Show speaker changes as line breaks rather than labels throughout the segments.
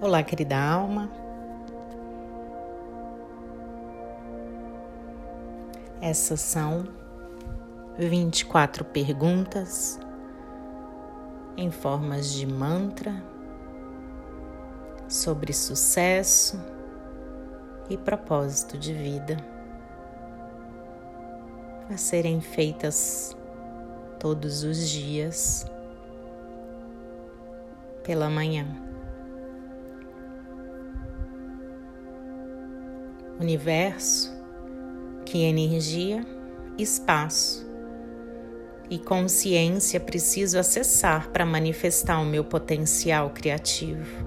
Olá, querida alma. Essas são 24 perguntas em formas de mantra sobre sucesso e propósito de vida a serem feitas todos os dias pela manhã. Universo, que energia, espaço e consciência preciso acessar para manifestar o meu potencial criativo.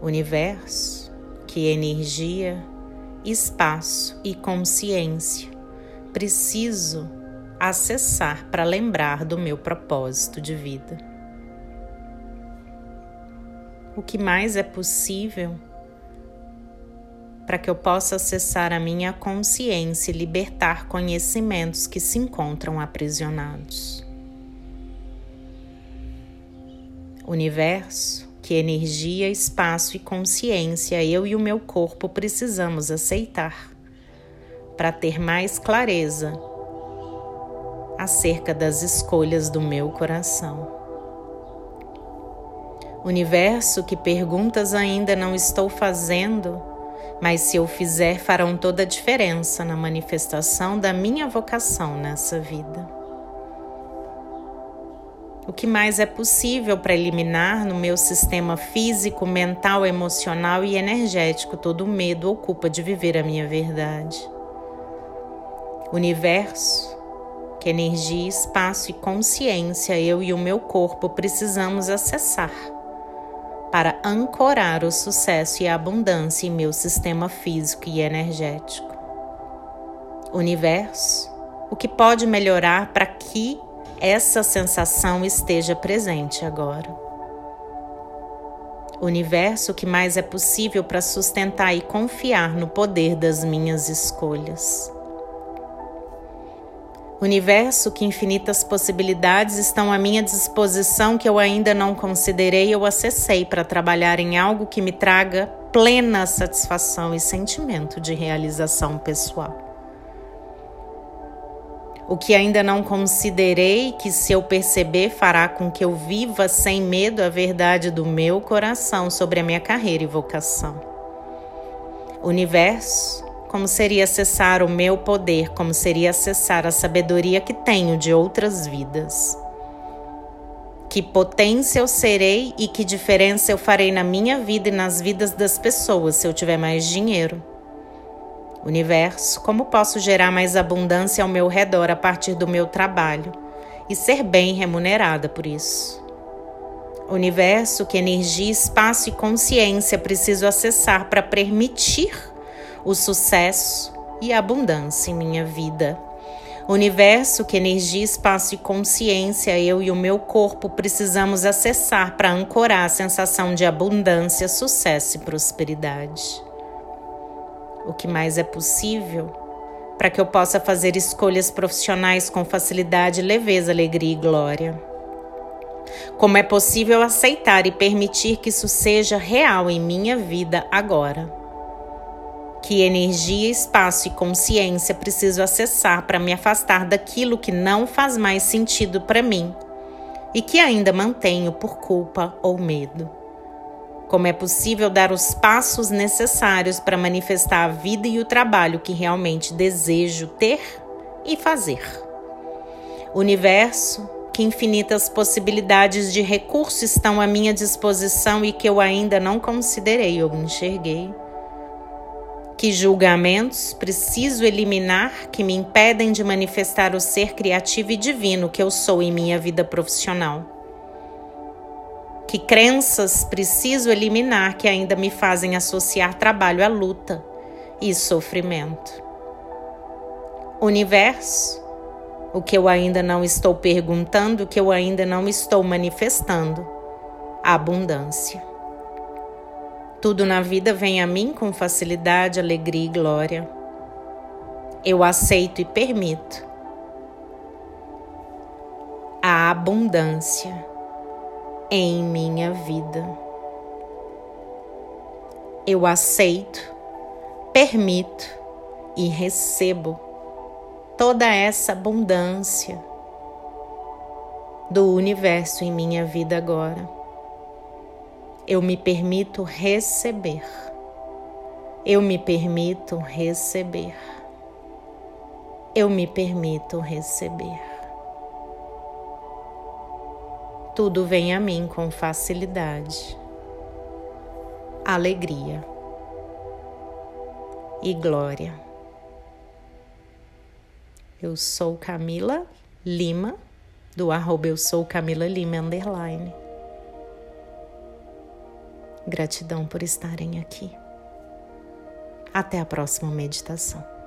Universo, que energia, espaço e consciência preciso acessar para lembrar do meu propósito de vida. O que mais é possível para que eu possa acessar a minha consciência e libertar conhecimentos que se encontram aprisionados. Universo, que energia, espaço e consciência eu e o meu corpo precisamos aceitar para ter mais clareza acerca das escolhas do meu coração. Universo, que perguntas ainda não estou fazendo mas se eu fizer, farão toda a diferença na manifestação da minha vocação nessa vida. O que mais é possível para eliminar no meu sistema físico, mental, emocional e energético todo o medo ou culpa de viver a minha verdade? Universo, que energia, espaço e consciência eu e o meu corpo precisamos acessar para ancorar o sucesso e a abundância em meu sistema físico e energético. Universo, o que pode melhorar para que essa sensação esteja presente agora? Universo, o que mais é possível para sustentar e confiar no poder das minhas escolhas? Universo, que infinitas possibilidades estão à minha disposição que eu ainda não considerei ou acessei para trabalhar em algo que me traga plena satisfação e sentimento de realização pessoal. O que ainda não considerei que, se eu perceber, fará com que eu viva sem medo a verdade do meu coração sobre a minha carreira e vocação. Universo, como seria acessar o meu poder, como seria acessar a sabedoria que tenho de outras vidas. Que potência eu serei e que diferença eu farei na minha vida e nas vidas das pessoas se eu tiver mais dinheiro. Universo, como posso gerar mais abundância ao meu redor a partir do meu trabalho e ser bem remunerada por isso? Universo, que energia, espaço e consciência preciso acessar para permitir o sucesso e a abundância em minha vida. Universo que energia, espaço e consciência eu e o meu corpo precisamos acessar para ancorar a sensação de abundância, sucesso e prosperidade. O que mais é possível para que eu possa fazer escolhas profissionais com facilidade, leveza, alegria e glória. Como é possível aceitar e permitir que isso seja real em minha vida agora? Que energia, espaço e consciência preciso acessar para me afastar daquilo que não faz mais sentido para mim e que ainda mantenho por culpa ou medo. Como é possível dar os passos necessários para manifestar a vida e o trabalho que realmente desejo ter e fazer? Universo, que infinitas possibilidades de recursos estão à minha disposição e que eu ainda não considerei ou enxerguei. Que julgamentos preciso eliminar que me impedem de manifestar o ser criativo e divino que eu sou em minha vida profissional? Que crenças preciso eliminar que ainda me fazem associar trabalho à luta e sofrimento? Universo, o que eu ainda não estou perguntando, o que eu ainda não estou manifestando? Abundância. Tudo na vida vem a mim com facilidade, alegria e glória. Eu aceito e permito a abundância em minha vida. eu aceito, permito e recebo toda essa abundância do universo em minha vida agora. Eu me permito receber. Eu me permito receber. Eu me permito receber. Tudo vem a mim com facilidade, alegria e glória. Eu sou Camila Lima, do arroba eu sou Camila Lima underline. Gratidão por estarem aqui. Até a próxima meditação.